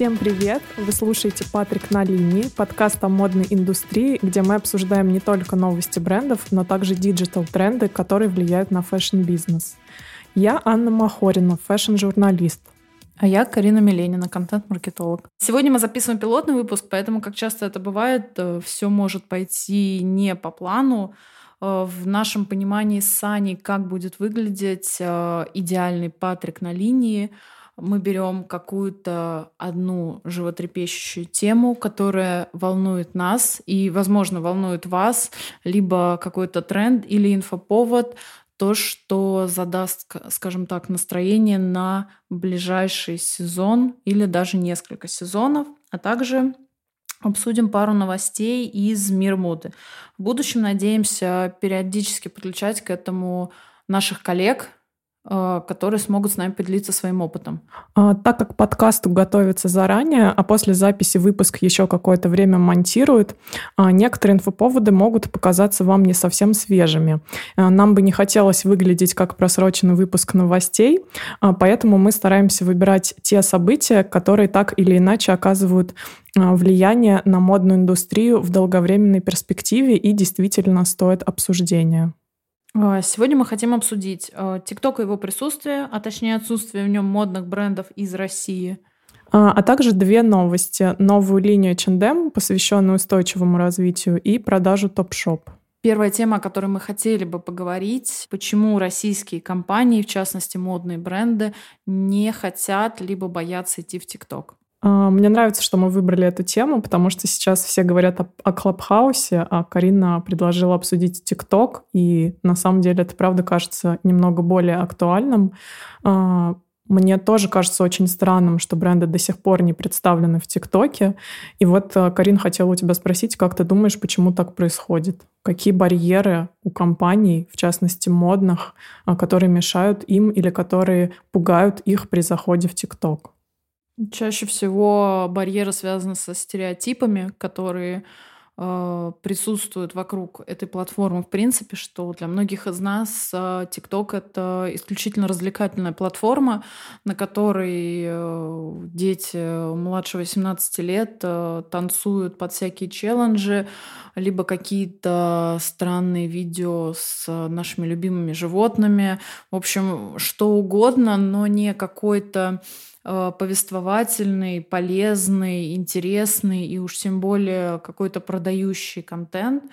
Всем привет! Вы слушаете «Патрик на линии», подкаст о модной индустрии, где мы обсуждаем не только новости брендов, но также digital -тренды, которые влияют на fashion -бизнес. Я Анна Махорина, fashion -журналист. А я Карина Миленина, контент-маркетолог. Сегодня мы записываем пилотный выпуск, поэтому, как часто это бывает, э, все может пойти не по плану. Э, в нашем понимании с Аней, как будет выглядеть э, идеальный Патрик на линии, мы берем какую-то одну животрепещущую тему, которая волнует нас и, возможно, волнует вас, либо какой-то тренд или инфоповод, то, что задаст, скажем так, настроение на ближайший сезон или даже несколько сезонов, а также обсудим пару новостей из мира моды. В будущем надеемся периодически подключать к этому наших коллег, которые смогут с нами поделиться своим опытом. А, так как подкаст готовится заранее, а после записи выпуск еще какое-то время монтируют, а, некоторые инфоповоды могут показаться вам не совсем свежими. А, нам бы не хотелось выглядеть как просроченный выпуск новостей, поэтому мы стараемся выбирать те события, которые так или иначе оказывают влияние на модную индустрию в долговременной перспективе и действительно стоят обсуждения. А, сегодня мы хотим обсудить ТикТок и его присутствие, а точнее отсутствие в нем модных брендов из России. А, а также две новости. Новую линию H&M, посвященную устойчивому развитию, и продажу топ-шоп. Первая тема, о которой мы хотели бы поговорить, почему российские компании, в частности модные бренды, не хотят либо боятся идти в ТикТок. А, мне нравится, что мы выбрали эту тему, потому что сейчас все говорят о, о Клабхаусе, а Карина предложила обсудить ТикТок, и на самом деле это, правда, кажется немного более актуальным. А, мне тоже кажется очень странным, что бренды до сих пор не представлены в ТикТоке. И вот, а, Карин, хотела у тебя спросить, как ты думаешь, почему так происходит? Какие барьеры у компаний, в частности модных, которые мешают им или которые пугают их при заходе в ТикТок? Чаще всего барьеры связаны со стереотипами, которые э, присутствуют вокруг этой платформы. В принципе, что для многих из нас э, TikTok это исключительно развлекательная платформа, на которой э, дети младше 18 лет э, танцуют под всякие челленджи, либо какие-то странные видео с нашими любимыми животными. В общем, что угодно, но не какой-то Э, повествовательный, полезный, интересный и уж тем более какой-то продающий контент.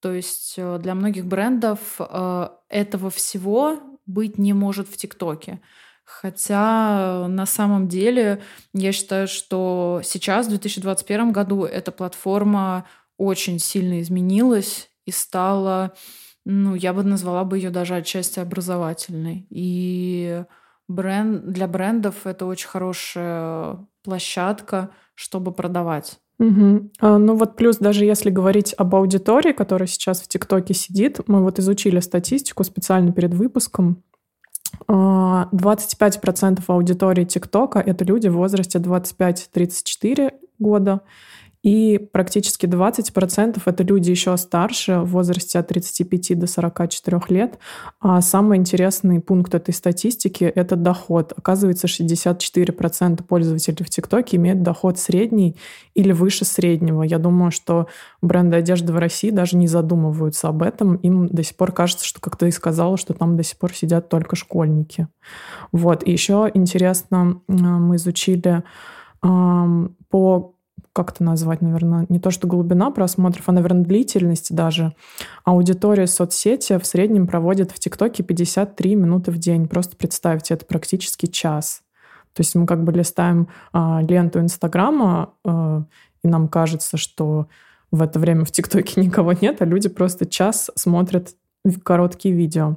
То есть э, для многих брендов э, этого всего быть не может в ТикТоке. Хотя на самом деле я считаю, что сейчас, в 2021 году, эта платформа очень сильно изменилась и стала, ну, я бы назвала бы ее даже отчасти образовательной. И бренд, для брендов это очень хорошая площадка, чтобы продавать. Угу. А, ну вот плюс даже если говорить об аудитории, которая сейчас в ТикТоке сидит, мы вот изучили статистику специально перед выпуском. 25% а, аудитории ТикТока — это люди в возрасте 25-34 года, и практически 20% это люди еще старше, в возрасте от 35 до 44 лет. А самый интересный пункт этой статистики — это доход. Оказывается, 64% пользователей в ТикТоке имеют доход средний или выше среднего. Я думаю, что бренды одежды в России даже не задумываются об этом. Им до сих пор кажется, что, как ты и сказала, что там до сих пор сидят только школьники. Вот. И еще интересно, мы изучили по как это назвать, наверное, не то что глубина просмотров, а, наверное, длительность даже. Аудитория соцсети в среднем проводит в ТикТоке 53 минуты в день. Просто представьте, это практически час. То есть мы как бы листаем а, ленту Инстаграма, а, и нам кажется, что в это время в ТикТоке никого нет, а люди просто час смотрят короткие видео.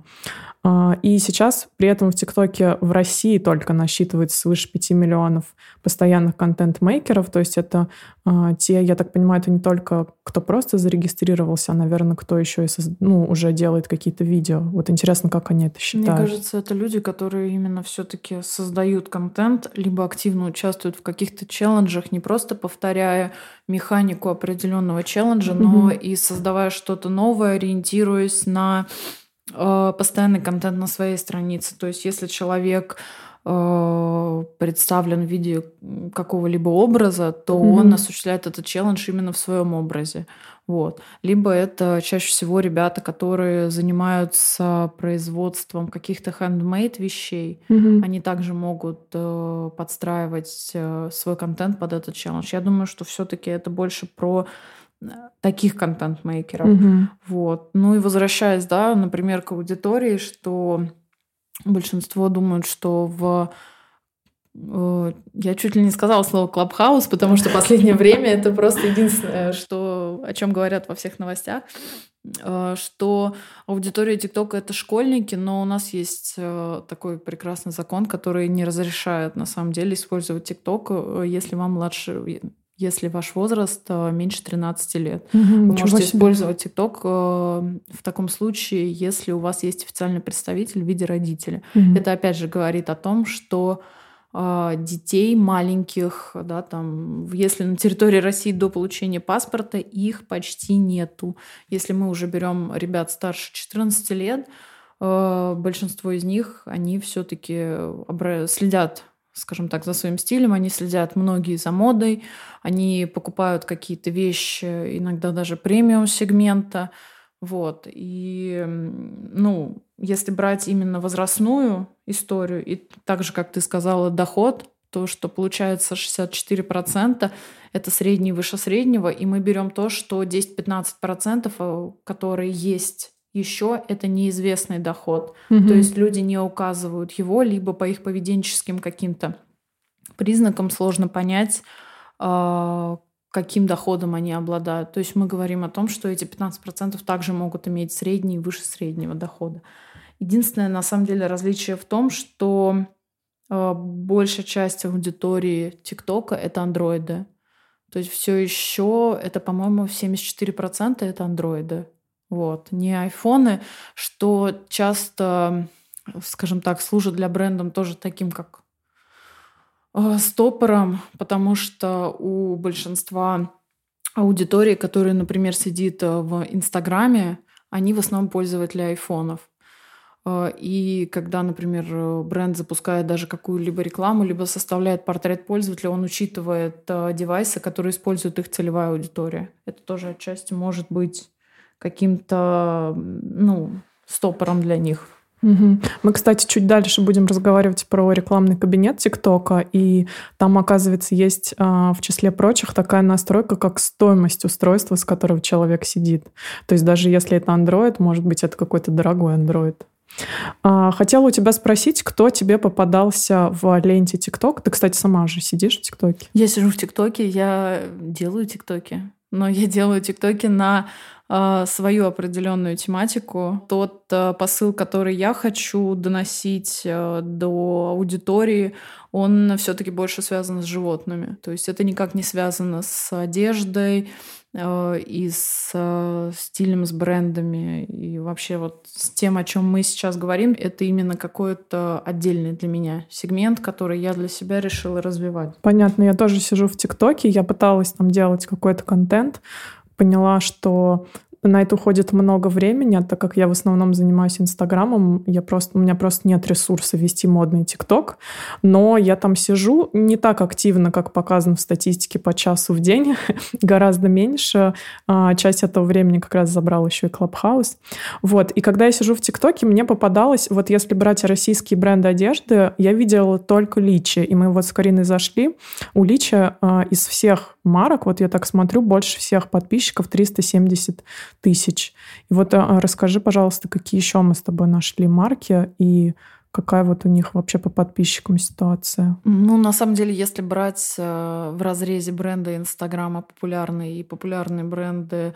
А, и сейчас при этом в ТикТоке в России только насчитывается свыше 5 миллионов постоянных контент-мейкеров. То есть это а, те, я так понимаю, это не только кто просто зарегистрировался, а, наверное, кто еще и ну, уже делает какие-то видео. Вот интересно, как они это считают. Мне кажется, это люди, которые именно все-таки создают контент, либо активно участвуют в каких-то челленджах, не просто повторяя механику определенного челленджа, mm-hmm. но и создавая что-то новое, ориентируясь на постоянный контент на своей странице. То есть если человек э, представлен в виде какого-либо образа, то mm-hmm. он осуществляет этот челлендж именно в своем образе. Вот. Либо это чаще всего ребята, которые занимаются производством каких-то handmade вещей. Mm-hmm. Они также могут э, подстраивать э, свой контент под этот челлендж. Я думаю, что все-таки это больше про э, таких контент-мейкеров. Mm-hmm. Вот. Ну и возвращаясь, да, например, к аудитории, что большинство думают, что в Э, я чуть ли не сказала слово клабхаус, потому что последнее время это просто единственное, что, о чем говорят во всех новостях, э, что аудитория ТикТока это школьники, но у нас есть э, такой прекрасный закон, который не разрешает на самом деле использовать ТикТок, если вам младше, если ваш возраст меньше 13 лет. Угу, Вы можете себе. использовать ТикТок в таком случае, если у вас есть официальный представитель в виде родителя. Угу. Это опять же говорит о том, что а, детей маленьких, да, там, если на территории России до получения паспорта их почти нету. Если мы уже берем ребят старше 14 лет, большинство из них, они все-таки следят скажем так, за своим стилем, они следят многие за модой, они покупают какие-то вещи, иногда даже премиум сегмента, вот. И, ну, если брать именно возрастную историю, и так же, как ты сказала, доход, то, что получается 64%, это средний выше среднего, и мы берем то, что 10-15%, э, которые есть еще, это неизвестный доход. Угу. То есть люди не указывают его, либо по их поведенческим каким-то признакам сложно понять, а, каким доходом они обладают. То есть мы говорим о том, что эти 15% также могут иметь средний и выше среднего дохода. Единственное, на самом деле, различие в том, что э, большая часть аудитории ТикТока — это андроиды. То есть все еще это, по-моему, 74% это андроиды. Вот. Не айфоны, что часто, скажем так, служит для брендом тоже таким, как Э, стопором, потому что у большинства аудитории, которая, например, сидит э, в Инстаграме, они в основном пользователи айфонов. Э, и когда, например, бренд запускает даже какую-либо рекламу, либо составляет портрет пользователя, он учитывает девайсы, которые используют их целевая аудитория. Это тоже отчасти может быть каким-то ну, стопором для них. Угу. Мы, кстати, чуть дальше будем разговаривать про рекламный кабинет ТикТока, и там, оказывается, есть а, в числе прочих такая настройка, как стоимость устройства, с которого человек сидит. То есть даже если это Android, может быть, это какой-то дорогой Android. А, хотела у тебя спросить, кто тебе попадался в ленте ТикТок? Ты, кстати, сама же сидишь в ТикТоке. Я сижу в ТикТоке, я делаю ТикТоки. Но я делаю ТикТоки на свою определенную тематику. Тот а, посыл, который я хочу доносить а, до аудитории, он все-таки больше связан с животными. То есть это никак не связано с одеждой и с стилем, с брендами. И вообще вот с тем, о чем мы сейчас говорим, это именно какой-то отдельный для меня сегмент, который я для себя решила развивать. Понятно. Я тоже сижу в ТикТоке, я пыталась там делать какой-то контент, поняла, что на это уходит много времени, а так как я в основном занимаюсь Инстаграмом, я просто, у меня просто нет ресурса вести модный ТикТок, но я там сижу не так активно, как показано в статистике по часу в день, гораздо меньше. А, часть этого времени как раз забрал еще и Клабхаус. Вот, и когда я сижу в ТикТоке, мне попадалось, вот если брать российские бренды одежды, я видела только Личи, и мы вот с Кариной зашли. У Личи а, из всех марок, вот я так смотрю, больше всех подписчиков 370 тысяч. И вот а, расскажи, пожалуйста, какие еще мы с тобой нашли марки и какая вот у них вообще по подписчикам ситуация? Ну, на самом деле, если брать э, в разрезе бренда Инстаграма популярные и популярные бренды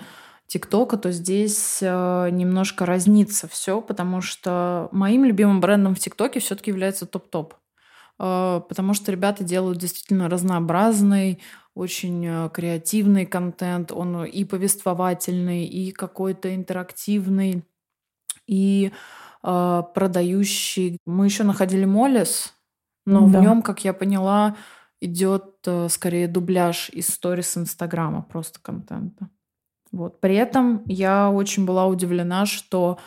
ТикТока, то здесь э, немножко разнится все, потому что моим любимым брендом в ТикТоке все-таки является топ-топ. Э, потому что ребята делают действительно разнообразный, очень э, креативный контент, он и повествовательный, и какой-то интерактивный, и э, продающий. Мы еще находили Молис, но да. в нем, как я поняла, идет э, скорее дубляж из сторис Инстаграма, просто контента. Вот. При этом я очень была удивлена, что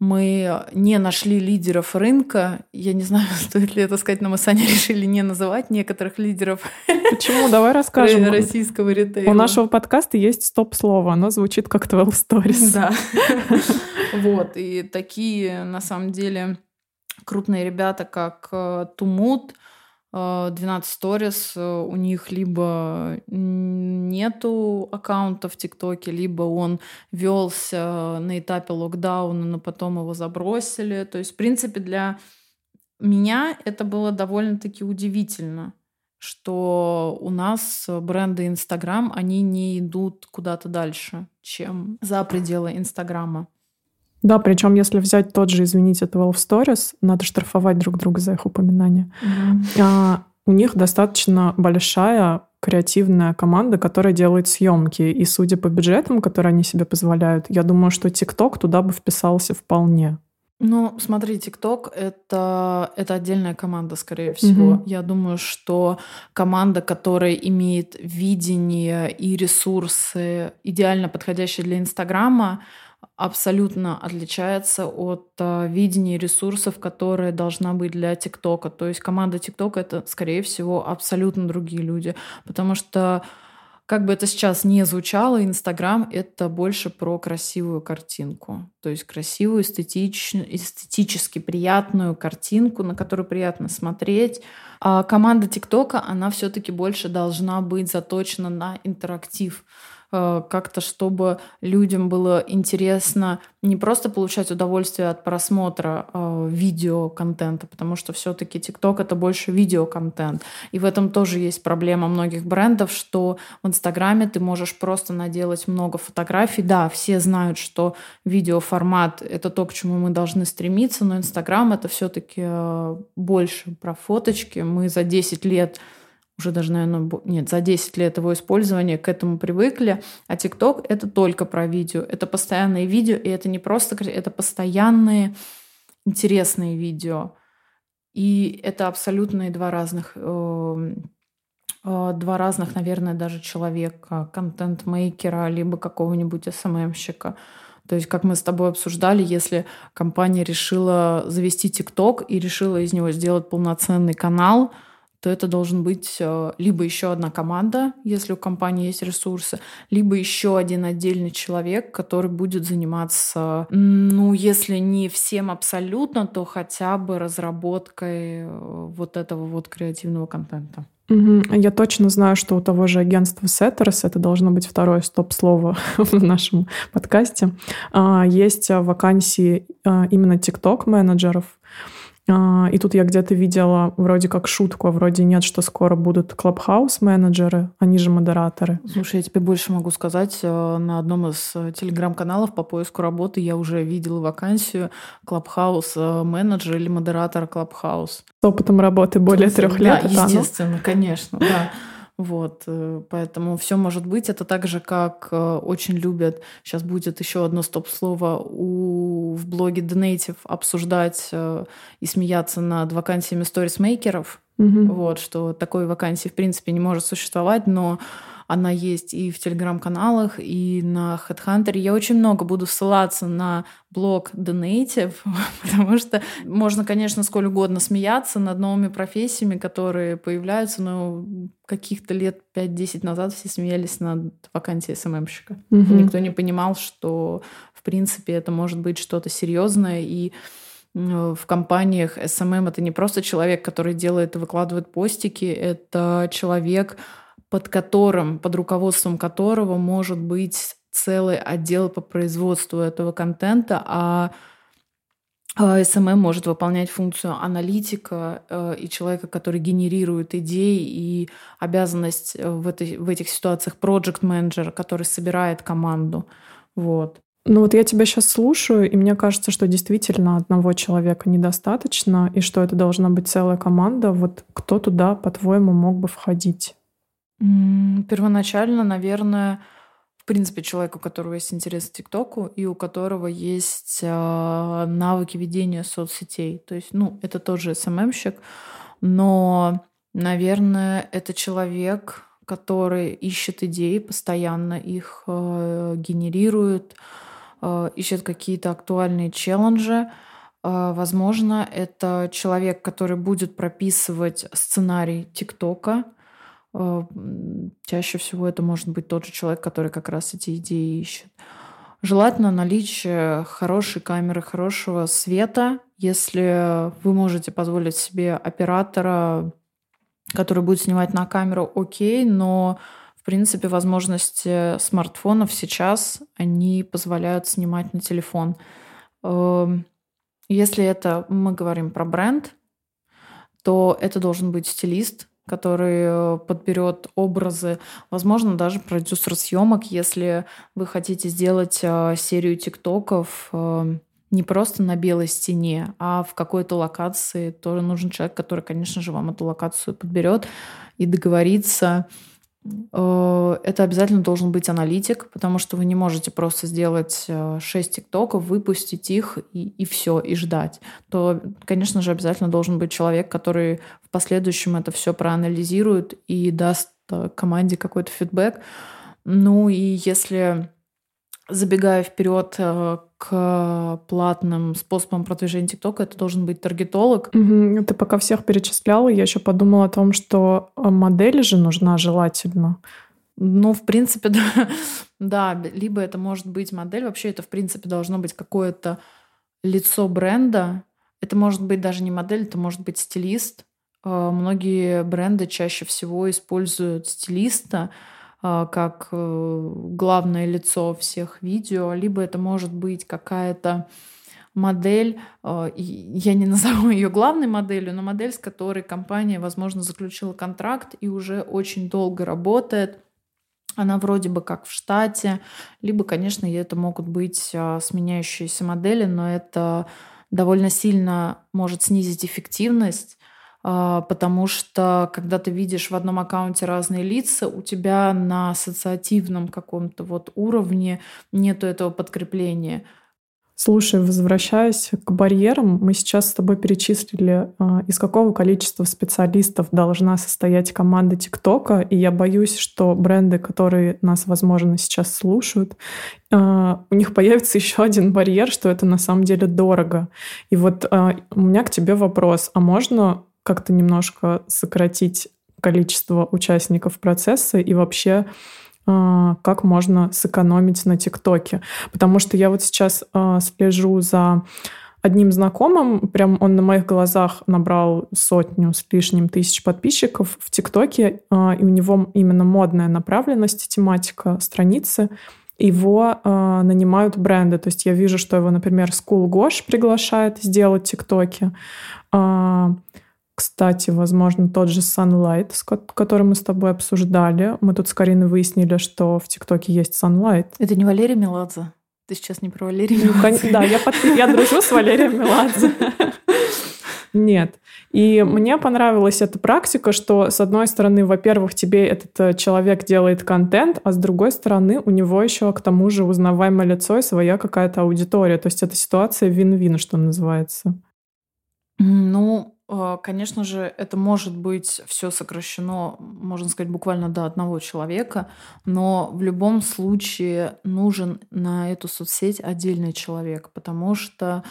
мы не нашли лидеров рынка. Я не знаю, стоит ли это сказать, но мы с Аней решили не называть некоторых лидеров. Почему? Давай расскажем. Российского ритейла. У нашего подкаста есть стоп-слово. Оно звучит как 12 Stories. Да. Вот. И такие, на самом деле, крупные ребята, как э, Тумут, 12 Stories, э, у них либо нету аккаунта в ТикТоке, либо он велся на этапе локдауна, но потом его забросили. То есть, в принципе, для меня это было довольно-таки удивительно, что у нас бренды Инстаграм, они не идут куда-то дальше, чем за пределы Инстаграма. Да, причем если взять тот же, извините, 12 Stories, надо штрафовать друг друга за их упоминание. Mm-hmm. А, у них достаточно большая креативная команда, которая делает съемки. И судя по бюджетам, которые они себе позволяют, я думаю, что ТикТок туда бы вписался вполне. Ну, смотри, ТикТок это, это отдельная команда, скорее всего. Угу. Я думаю, что команда, которая имеет видение и ресурсы, идеально подходящие для Инстаграма, абсолютно отличается от э, видения ресурсов, которые должна быть для ТикТока. То есть команда ТикТока это, скорее всего, абсолютно другие люди, потому что как бы это сейчас не звучало, Инстаграм — это больше про красивую картинку. То есть красивую, эстетичную, эстетически приятную картинку, на которую приятно смотреть. А команда ТикТока, она все таки больше должна быть заточена на интерактив. Э, как-то, чтобы людям было интересно не просто получать удовольствие от просмотра э, видеоконтента, потому что все-таки TikTok это больше видеоконтент. И в этом тоже есть проблема многих брендов, что в Инстаграме ты можешь просто наделать много фотографий. Да, все знают, что видеоформат это то, к чему мы должны стремиться, но Инстаграм это все-таки э, больше про фоточки. Мы за 10 лет уже даже, наверное, нет, за 10 лет его использования к этому привыкли, а ТикТок — это только про видео. Это постоянные видео, и это не просто, это постоянные интересные видео. И это абсолютно два разных, э, э, два разных, наверное, даже человека, контент-мейкера, либо какого-нибудь СММщика. То есть, как мы с тобой обсуждали, если компания решила завести ТикТок и решила из него сделать полноценный канал — то это должен быть э, либо еще одна команда, если у компании есть ресурсы, либо еще один отдельный человек, который будет заниматься, ну, если не всем абсолютно, то хотя бы разработкой э, вот этого вот креативного контента. Угу. Я точно знаю, что у того же агентства Setters, это должно быть второе стоп-слово в нашем подкасте, а, есть вакансии а, именно TikTok-менеджеров, а, и тут я где-то видела вроде как шутку, а вроде нет, что скоро будут клабхаус-менеджеры, они же модераторы. Слушай, я тебе больше могу сказать. Э, на одном из э, телеграм-каналов по поиску работы я уже видела вакансию клабхаус-менеджер или модератор клабхаус. С опытом работы более трех лет. Да, естественно, конечно, да. Вот, э, поэтому все может быть. Это так же, как э, очень любят, сейчас будет еще одно стоп-слово у, в блоге The Native обсуждать э, и смеяться над вакансиями сторисмейкеров. Угу. Вот, что такой вакансии в принципе не может существовать, но она есть и в телеграм-каналах, и на HeadHunter. Я очень много буду ссылаться на блог The Native, потому что можно, конечно, сколь угодно смеяться над новыми профессиями, которые появляются, но каких-то лет 5-10 назад все смеялись над вакансией СММщика. Угу. Никто не понимал, что, в принципе, это может быть что-то серьезное, и в компаниях SMM это не просто человек, который делает и выкладывает постики, это человек, под которым, под руководством которого может быть целый отдел по производству этого контента, а SMM может выполнять функцию аналитика э, и человека, который генерирует идеи, и обязанность э, в, этой, в этих ситуациях project менеджера который собирает команду. Вот. Ну вот я тебя сейчас слушаю, и мне кажется, что действительно одного человека недостаточно, и что это должна быть целая команда. Вот кто туда, по-твоему, мог бы входить? Первоначально, наверное, в принципе, человек, у которого есть интерес к ТикТоку и у которого есть э, навыки ведения соцсетей. То есть, ну, это тоже СММщик, но, наверное, это человек, который ищет идеи, постоянно их э, генерирует, ищет какие-то актуальные челленджи. Э, возможно, это человек, который будет прописывать сценарий ТикТока. Э, чаще всего это может быть тот же человек, который как раз эти идеи ищет. Желательно наличие хорошей камеры, хорошего света. Если вы можете позволить себе оператора, который будет снимать на камеру, окей, но принципе возможности смартфонов сейчас они позволяют снимать на телефон. Эм, если это мы говорим про бренд, то это должен быть стилист, который э, подберет образы, возможно, даже продюсер съемок, если вы хотите сделать э, серию тиктоков э, не просто на белой стене, а в какой-то локации, тоже нужен человек, который, конечно же, вам эту локацию подберет и договорится это обязательно должен быть аналитик, потому что вы не можете просто сделать 6 э, тиктоков, выпустить их и, и все, и ждать. То, конечно же, обязательно должен быть человек, который в последующем это все проанализирует и даст э, команде какой-то фидбэк. Ну и если забегая вперед э, к платным способам продвижения ТикТока, это должен быть таргетолог. Угу. Ты пока всех перечисляла, я еще подумала о том, что э, модель же нужна желательно. Ну, в принципе, да. да, либо это может быть модель, вообще это, в принципе, должно быть какое-то лицо бренда. Это может быть даже не модель, это может быть стилист. Э, многие бренды чаще всего используют стилиста, как э, главное лицо всех видео, либо это может быть какая-то модель, а, я не назову ее главной моделью, но модель, с которой компания, возможно, заключила контракт и уже очень долго работает. Она вроде бы как в штате, либо, конечно, это могут быть а, сменяющиеся модели, но это довольно сильно может снизить эффективность а, потому что когда ты видишь в одном аккаунте разные лица, у тебя на ассоциативном каком-то вот уровне нету этого подкрепления. Слушай, возвращаясь к барьерам, мы сейчас с тобой перечислили, а, из какого количества специалистов должна состоять команда ТикТока, и я боюсь, что бренды, которые нас, возможно, сейчас слушают, а, у них появится еще один барьер, что это на самом деле дорого. И вот у меня к тебе вопрос, а можно как-то немножко сократить количество участников процесса и вообще а, как можно сэкономить на ТикТоке. Потому что я вот сейчас а, слежу за одним знакомым, прям он на моих глазах набрал сотню с лишним тысяч подписчиков в ТикТоке, а, и у него именно модная направленность, тематика страницы, его э, нанимают бренды. То есть я вижу, что его, например, School Gosh приглашает сделать ТикТоки. Э, кстати, возможно, тот же Sunlight, который мы с тобой обсуждали. Мы тут с Кариной выяснили, что в ТикТоке есть Sunlight. Это не Валерий Меладзе? Ты сейчас не про Валерия Меладзе? Ну, да, я, под... я дружу с Валерием Меладзе. Нет. И мне понравилась эта практика, что, с одной стороны, во-первых, тебе этот э, человек делает контент, а с другой стороны, у него еще к тому же узнаваемое лицо и своя какая-то аудитория. То есть это ситуация вин-вин, что называется. Ну, конечно же, это может быть все сокращено, можно сказать, буквально до одного человека, но в любом случае нужен на эту соцсеть отдельный человек, потому что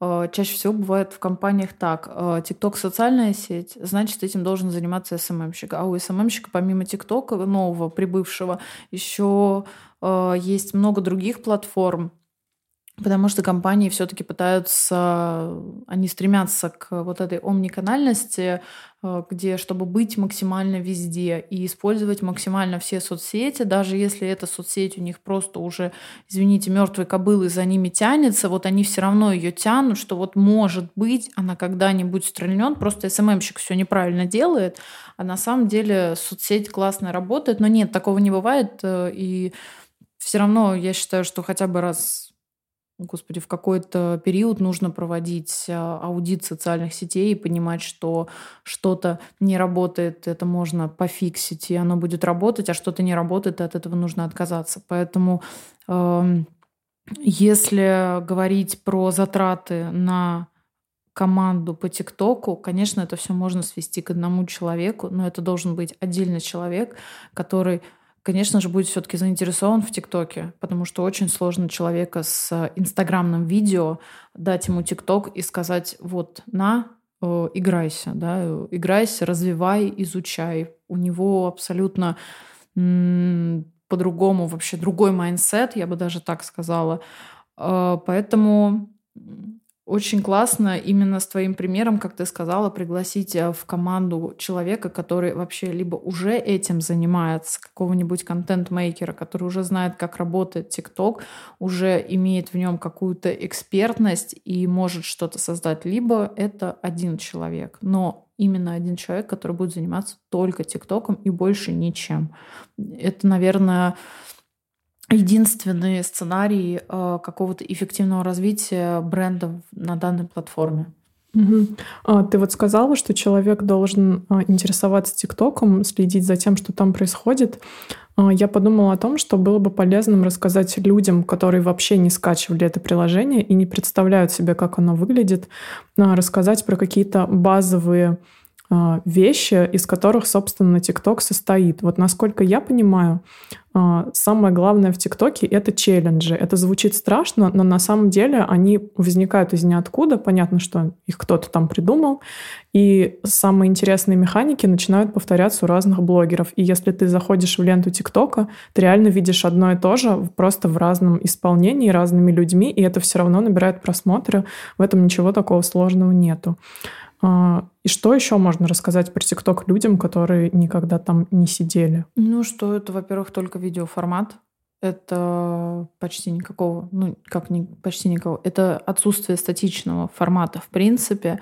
э, чаще всего бывает в компаниях так. Э, TikTok социальная сеть, значит, этим должен заниматься СММщик. А у СММщика помимо ТикТока нового, прибывшего, еще э, есть много других платформ, Потому что компании все-таки пытаются, они стремятся к вот этой омниканальности, э, где, чтобы быть максимально везде и использовать максимально все соцсети, даже если эта соцсеть у них просто уже, извините, мертвой кобылы за ними тянется, вот они все равно ее тянут, что вот может быть она когда-нибудь стрельнет, просто СММщик все неправильно делает, а на самом деле соцсеть классно работает, но нет, такого не бывает, э, и все равно я считаю, что хотя бы раз Господи, в какой-то период нужно проводить а, аудит социальных сетей и понимать, что что-то не работает, это можно пофиксить, и оно будет работать, а что-то не работает, и от этого нужно отказаться. Поэтому э, если говорить про затраты на команду по ТикТоку, конечно, это все можно свести к одному человеку, но это должен быть отдельный человек, который конечно же, будет все-таки заинтересован в ТикТоке, потому что очень сложно человека с инстаграмным видео дать ему ТикТок и сказать, вот, на, э, играйся, да, играйся, развивай, изучай. У него абсолютно по-другому вообще другой mindset, я бы даже так сказала. Э, поэтому очень классно именно с твоим примером, как ты сказала, пригласить э, в команду человека, который вообще либо уже этим занимается, какого-нибудь контент-мейкера, который уже знает, как работает TikTok, уже имеет в нем какую-то экспертность и может что-то создать, либо это один человек. Но именно один человек, который будет заниматься только ТикТоком и больше ничем. Это, наверное, единственный сценарий э, какого-то эффективного развития брендов на данной платформе. Угу. А, ты вот сказала, что человек должен а, интересоваться ТикТоком, следить за тем, что там происходит. А, я подумала о том, что было бы полезным рассказать людям, которые вообще не скачивали это приложение и не представляют себе, как оно выглядит, а, рассказать про какие-то базовые вещи, из которых, собственно, ТикТок состоит. Вот насколько я понимаю, а, самое главное в ТикТоке — это челленджи. Это звучит страшно, но на самом деле они возникают из ниоткуда. Понятно, что их кто-то там придумал. И самые интересные механики начинают повторяться у разных блогеров. И если ты заходишь в ленту ТикТока, ты реально видишь одно и то же, просто в разном исполнении, разными людьми, и это все равно набирает просмотры. В этом ничего такого сложного нету. А, и что еще можно рассказать про ТикТок людям, которые никогда там не сидели? Ну, что это, во-первых, только видеоформат. Это почти никакого, ну, как не почти никого. Это отсутствие статичного формата, в принципе.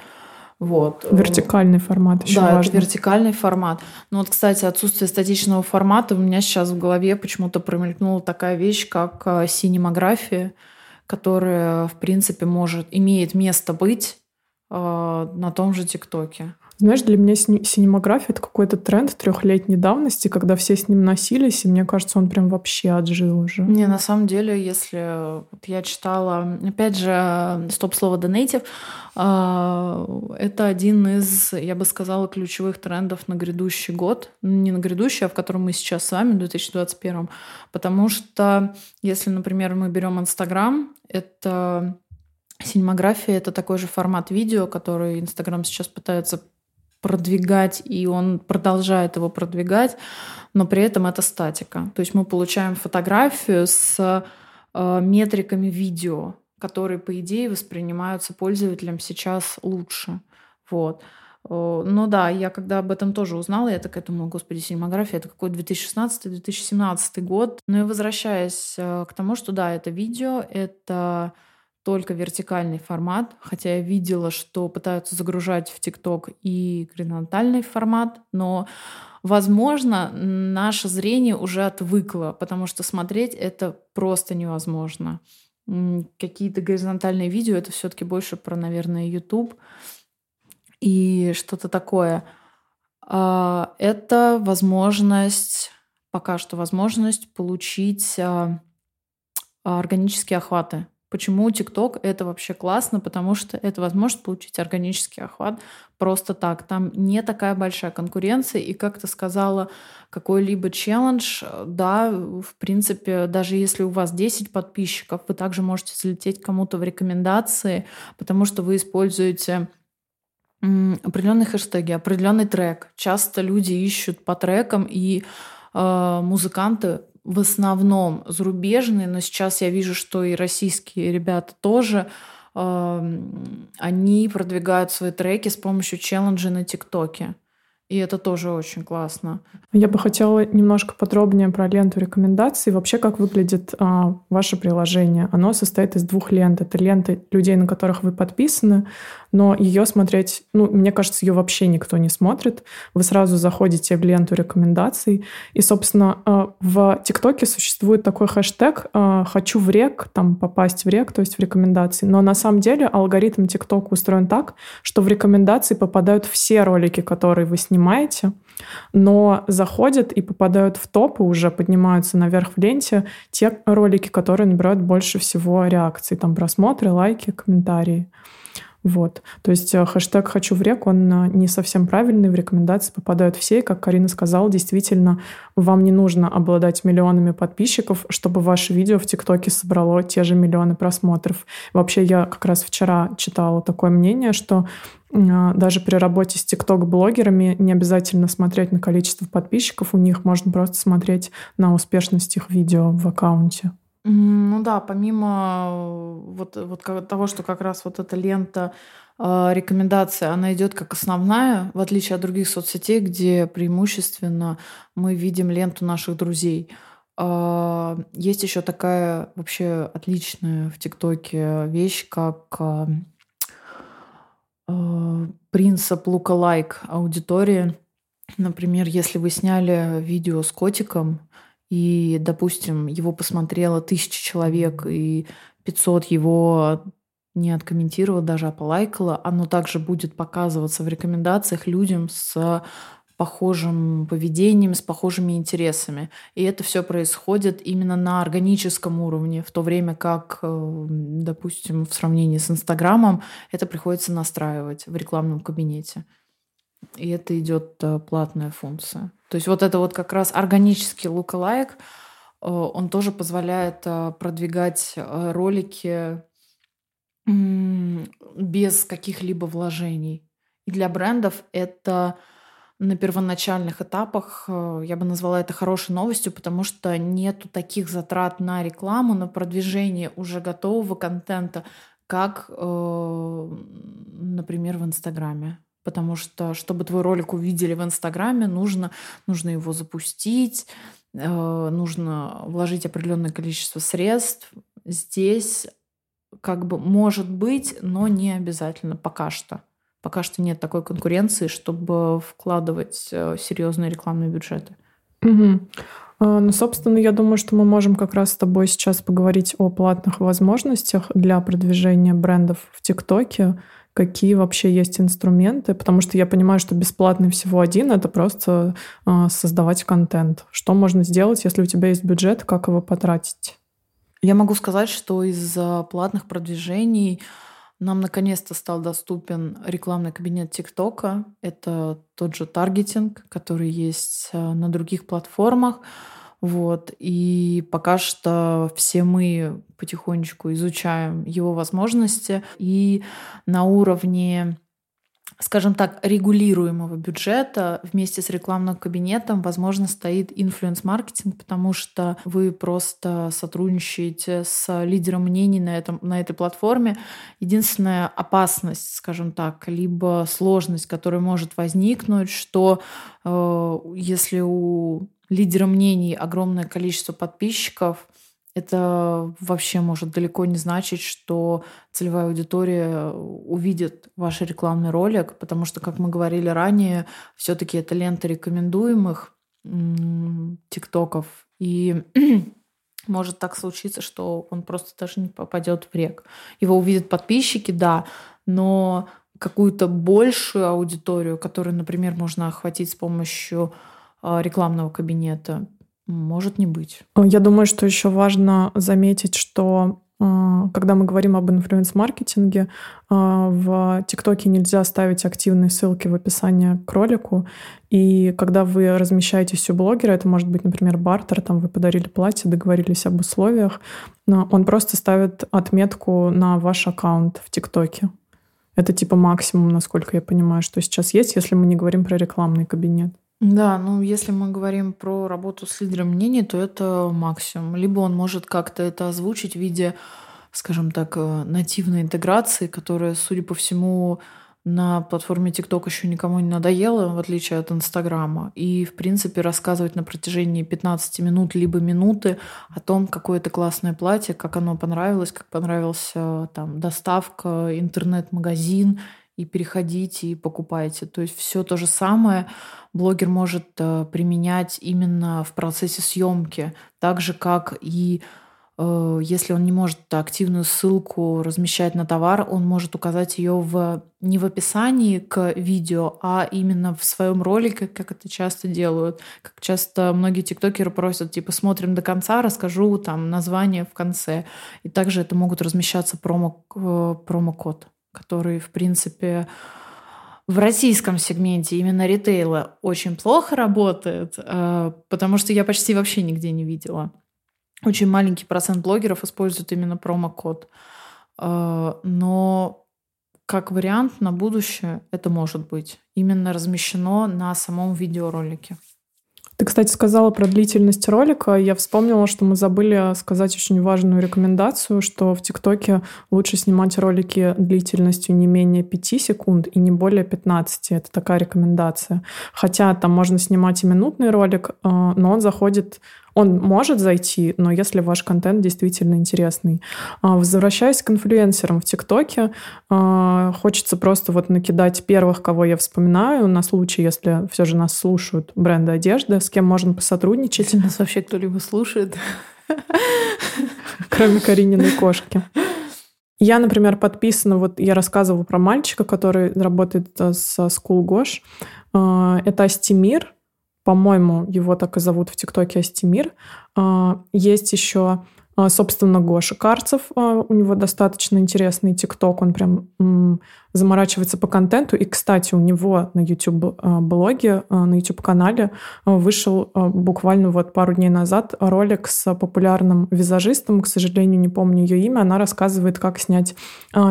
Вот. Вертикальный формат еще да, важно. это вертикальный формат. Ну вот, кстати, отсутствие статичного формата у меня сейчас в голове почему-то промелькнула такая вещь, как э, синемография, которая, в принципе, может, имеет место быть на том же ТикТоке. Знаешь, для меня синемография — это какой-то тренд трехлетней давности, когда все с ним носились, и мне кажется, он прям вообще отжил уже. Не, на самом деле, если вот я читала, опять же, стоп-слово «донейтив», это один из, я бы сказала, ключевых трендов на грядущий год. Не на грядущий, а в котором мы сейчас с вами, в 2021. Потому что, если, например, мы берем Инстаграм, это Синемография — это такой же формат видео, который Инстаграм сейчас пытается продвигать, и он продолжает его продвигать, но при этом это статика. То есть мы получаем фотографию с э, метриками видео, которые, по идее, воспринимаются пользователям сейчас лучше. Вот. Ну да, я когда об этом тоже узнала, я такая думала, господи, синемография, это какой 2016-2017 год. Но и возвращаясь э, к тому, что да, это видео, это только вертикальный формат, хотя я видела, что пытаются загружать в ТикТок и горизонтальный формат, но, возможно, наше зрение уже отвыкло, потому что смотреть это просто невозможно. Какие-то горизонтальные видео это все-таки больше про, наверное, YouTube и что-то такое. А, это возможность, пока что возможность получить а, органические охваты Почему TikTok это вообще классно? Потому что это возможность получить органический охват просто так. Там не такая большая конкуренция, и, как ты сказала, какой-либо челлендж, да, в принципе, даже если у вас 10 подписчиков, вы также можете залететь кому-то в рекомендации, потому что вы используете определенные хэштеги, определенный трек. Часто люди ищут по трекам, и э, музыканты в основном зарубежные, но сейчас я вижу, что и российские ребята тоже, они продвигают свои треки с помощью челленджа на ТикТоке. И это тоже очень классно. Я бы хотела немножко подробнее про ленту рекомендаций. Вообще, как выглядит а, ваше приложение? Оно состоит из двух лент. Это ленты людей, на которых вы подписаны, но ее смотреть, ну, мне кажется, ее вообще никто не смотрит. Вы сразу заходите в ленту рекомендаций. И, собственно, а, в ТикТоке существует такой хэштег а, «хочу в рек», там попасть в рек, то есть в рекомендации. Но на самом деле алгоритм ТикТока устроен так, что в рекомендации попадают все ролики, которые вы снимаете, но заходят и попадают в топ и уже поднимаются наверх в ленте те ролики, которые набирают больше всего реакций, там просмотры, лайки, комментарии. Вот. То есть э, хэштег «хочу в реку», он э, не совсем правильный, в рекомендации попадают все. как Карина сказала, действительно, вам не нужно обладать миллионами подписчиков, чтобы ваше видео в ТикТоке собрало те же миллионы просмотров. Вообще, я как раз вчера читала такое мнение, что э, даже при работе с ТикТок-блогерами не обязательно смотреть на количество подписчиков у них, можно просто смотреть на успешность их видео в аккаунте. Ну да, помимо э, вот, вот того, что как раз вот эта лента э, рекомендация, она идет как основная, в отличие от других соцсетей, где преимущественно мы видим ленту наших друзей. Э, есть еще такая вообще отличная в ТикТоке вещь, как принцип лука-лайк аудитории. Например, если вы сняли видео с котиком, и, допустим, его посмотрело тысяча человек, и 500 его не откомментировало даже, а полайкало, оно также будет показываться в рекомендациях людям с похожим поведением, с похожими интересами. И это все происходит именно на органическом уровне, в то время как, э, допустим, в сравнении с Инстаграмом, это приходится настраивать в рекламном кабинете. И это идет э, платная функция. То есть вот это вот как раз органический lookalike, э, он тоже позволяет э, продвигать э, ролики без каких-либо вложений. И для брендов это на первоначальных этапах, я бы назвала это хорошей новостью, потому что нету таких затрат на рекламу, на продвижение уже готового контента, как, например, в Инстаграме. Потому что, чтобы твой ролик увидели в Инстаграме, нужно, нужно его запустить, э, нужно вложить определенное количество средств. Здесь как бы может быть, но не обязательно пока что. Пока что нет такой конкуренции, чтобы вкладывать э, серьезные рекламные бюджеты. Угу. Ну, собственно, я думаю, что мы можем как раз с тобой сейчас поговорить о платных возможностях для продвижения брендов в ТикТоке какие вообще есть инструменты, потому что я понимаю, что бесплатный всего один — это просто э, создавать контент. Что можно сделать, если у тебя есть бюджет, как его потратить? Я могу сказать, что из платных продвижений нам наконец-то стал доступен рекламный кабинет ТикТока. Это тот же таргетинг, который есть э, на других платформах. Вот. И пока что все мы потихонечку изучаем его возможности. И на уровне скажем так, регулируемого бюджета вместе с рекламным кабинетом, возможно, стоит инфлюенс-маркетинг, потому что вы просто сотрудничаете с лидером мнений на, этом, на этой платформе. Единственная опасность, скажем так, либо сложность, которая может возникнуть, что э, если у лидера мнений огромное количество подписчиков, это вообще может далеко не значить, что целевая аудитория увидит ваш рекламный ролик, потому что, как мы говорили ранее, все-таки это лента рекомендуемых тиктоков. И может так случиться, что он просто даже не попадет в рек. Его увидят подписчики, да, но какую-то большую аудиторию, которую, например, можно охватить с помощью рекламного кабинета, может не быть. Я думаю, что еще важно заметить, что а, когда мы говорим об инфлюенс-маркетинге, а, в ТикТоке нельзя ставить активные ссылки в описании к ролику. И когда вы размещаетесь у блогера, это может быть, например, бартер, там вы подарили платье, договорились об условиях, он просто ставит отметку на ваш аккаунт в ТикТоке. Это типа максимум, насколько я понимаю, что сейчас есть, если мы не говорим про рекламный кабинет. Да, ну если мы говорим про работу с лидером мнений, то это максимум. Либо он может как-то это озвучить в виде, скажем так, э, нативной интеграции, которая, судя по всему, на платформе TikTok еще никому не надоело, в отличие от Инстаграма. И, в принципе, рассказывать на протяжении 15 минут либо минуты о том, какое это классное платье, как оно понравилось, как понравился там доставка, интернет-магазин и переходите и покупайте. То есть все то же самое блогер может э, применять именно в процессе съемки, так же как и э, если он не может активную ссылку размещать на товар, он может указать ее в, не в описании к видео, а именно в своем ролике, как это часто делают. Как часто многие тиктокеры просят, типа, смотрим до конца, расскажу там название в конце. И также это могут размещаться промо, э, промокод. Который, в принципе, в российском сегменте именно ритейла очень плохо работает, э, потому что я почти вообще нигде не видела. Очень маленький процент блогеров используют именно промокод. Э, но как вариант на будущее это может быть именно размещено на самом видеоролике. Ты, кстати, сказала про длительность ролика. Я вспомнила, что мы забыли сказать очень важную рекомендацию, что в ТикТоке лучше снимать ролики длительностью не менее 5 секунд и не более 15. Это такая рекомендация. Хотя там можно снимать и минутный ролик, э, но он заходит он может зайти, но если ваш контент действительно интересный. А, возвращаясь к инфлюенсерам в ТикТоке, а, хочется просто вот накидать первых, кого я вспоминаю, на случай, если все же нас слушают бренды одежды, с кем можно посотрудничать. Если нас вообще кто-либо слушает. Кроме Карининой кошки. Я, например, подписана, вот я рассказывала про мальчика, который работает э, со School Gosh. А, это Астемир, по-моему, его так и зовут в ТикТоке Астемир. А, есть еще а, собственно, Гоша Карцев, а, у него достаточно интересный ТикТок, он прям заморачивается по контенту. И, кстати, у него на YouTube-блоге, а, на YouTube-канале вышел буквально вот пару дней назад ролик с популярным визажистом, к сожалению, не помню ее имя. Она рассказывает, как снять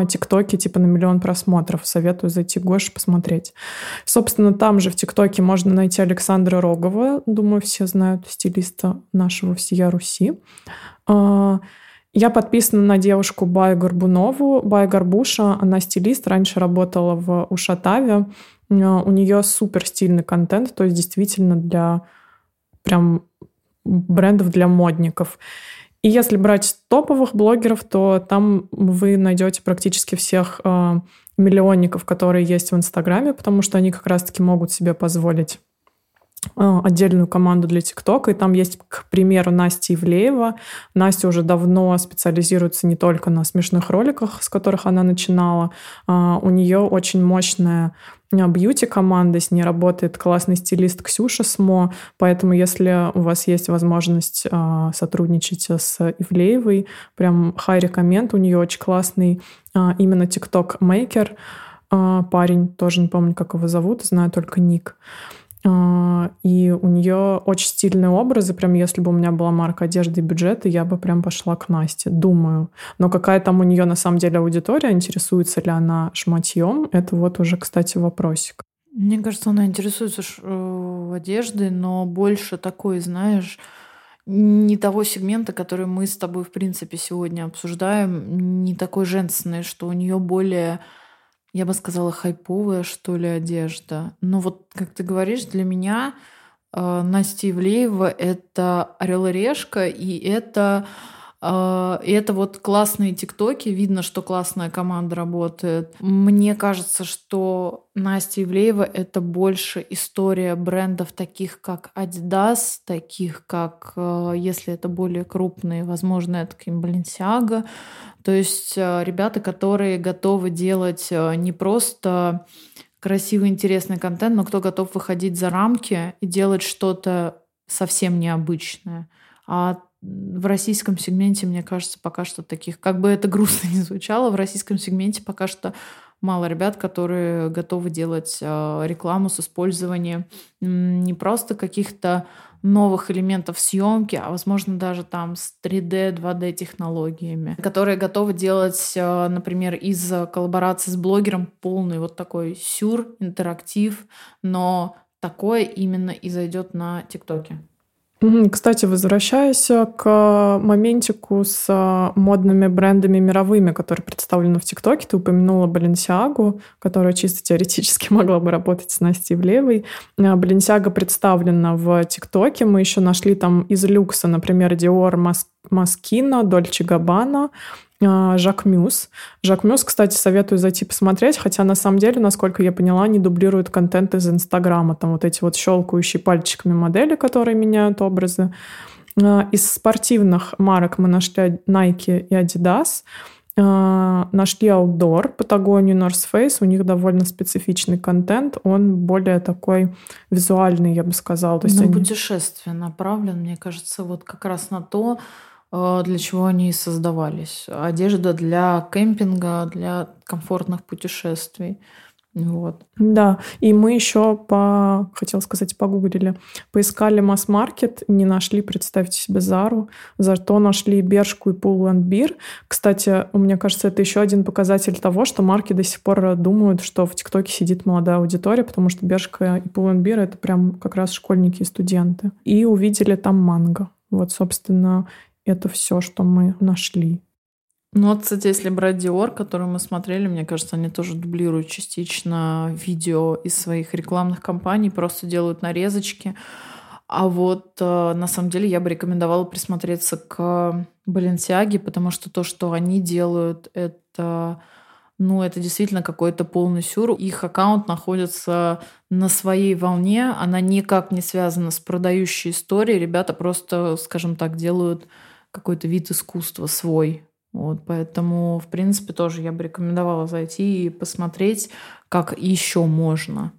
ТикТоки типа на миллион просмотров. Советую зайти Гош посмотреть. Собственно, там же в ТикТоке можно найти Александра Рогова, думаю, все знают стилиста нашего «Всея Руси». Я подписана на девушку Бай Горбунову. Бай Горбуша, она стилист, раньше работала в Ушатаве. А, у нее супер стильный контент, то есть действительно для прям брендов для модников. И если брать топовых блогеров, то там вы найдете практически всех э, миллионников, которые есть в Инстаграме, потому что они как раз-таки могут себе позволить Э, отдельную команду для ТикТока, и там есть, к примеру, Настя Ивлеева. Настя уже давно специализируется не только на смешных роликах, с которых она начинала. А, у нее очень мощная э, бьюти-команда, с ней работает классный стилист Ксюша Смо, поэтому если у вас есть возможность э, сотрудничать с Ивлеевой, прям хай рекоменд, у нее очень классный именно TikTok-мейкер, парень, тоже не помню, как его зовут, знаю только ник. А, и у нее очень стильные образы. Прям если бы у меня была марка одежды и бюджета, я бы прям пошла к Насте, думаю. Но какая там у нее на самом деле аудитория, интересуется ли она шматьем, это вот уже, кстати, вопросик. Мне кажется, она интересуется э, одеждой, но больше такой, знаешь, не того сегмента, который мы с тобой, в принципе, сегодня обсуждаем, не такой женственный, что у нее более я бы сказала, хайповая, что ли, одежда. Но вот, как ты говоришь, для меня э, Настя Ивлеева — это «Орел и решка», и это и это вот классные тиктоки, видно, что классная команда работает. Мне кажется, что Настя Ивлеева — это больше история брендов таких, как Adidas, таких, как, а, если это более крупные, возможно, это Balenciaga. То есть а, ребята, которые готовы делать не просто красивый, интересный контент, но кто готов выходить за рамки и делать что-то совсем необычное. А в российском сегменте, мне кажется, пока что таких, как бы это грустно не звучало, в российском сегменте пока что мало ребят, которые готовы делать э, рекламу с использованием не просто каких-то новых элементов съемки, а возможно даже там с 3D, 2D технологиями, которые готовы делать, э, например, из коллаборации с блогером полный вот такой сюр, интерактив, но такое именно и зайдет на ТикТоке. Кстати, возвращаясь э, к моментику с э, модными брендами мировыми, которые представлены в ТикТоке, ты упомянула Баленсиагу, которая чисто теоретически могла бы работать с Настей Ивлеевой. Баленсиага представлена в ТикТоке. Мы еще нашли там из люкса, например, Dior Moschino, Dolce Gabbana, Jacquemus. Jacquemus, кстати, советую зайти посмотреть, хотя на самом деле, насколько я поняла, они дублируют контент из Инстаграма. Там вот эти вот щелкающие пальчиками модели, которые меняют образы. А, из спортивных марок мы нашли Nike и Adidas. А, нашли Outdoor, Патагонию, North Face. У них довольно специфичный контент. Он более такой визуальный, я бы сказала. То есть на они... путешествие направлен, мне кажется, вот как раз на то, для чего они создавались. Одежда для кемпинга, для комфортных путешествий. Вот. Да, и мы еще по, хотел сказать, погуглили, поискали масс-маркет, не нашли, представьте себе, Зару, зато нашли Бершку и Pull and Beer. Кстати, мне кажется, это еще один показатель того, что марки до сих пор думают, что в ТикТоке сидит молодая аудитория, потому что Бершка и Pull and Beer — это прям как раз школьники и студенты. И увидели там манго. Вот, собственно, это все, что мы нашли. Ну вот, кстати, если брать Dior, который мы смотрели, мне кажется, они тоже дублируют частично видео из своих рекламных кампаний, просто делают нарезочки. А вот э, на самом деле я бы рекомендовала присмотреться к Баленсиаге, потому что то, что они делают, это ну, это действительно какой-то полный сюр. Их аккаунт находится на своей волне, она никак не связана с продающей историей. Ребята просто, скажем так, делают какой-то вид искусства свой. Вот, поэтому, в принципе, тоже я бы рекомендовала зайти и посмотреть, как еще можно.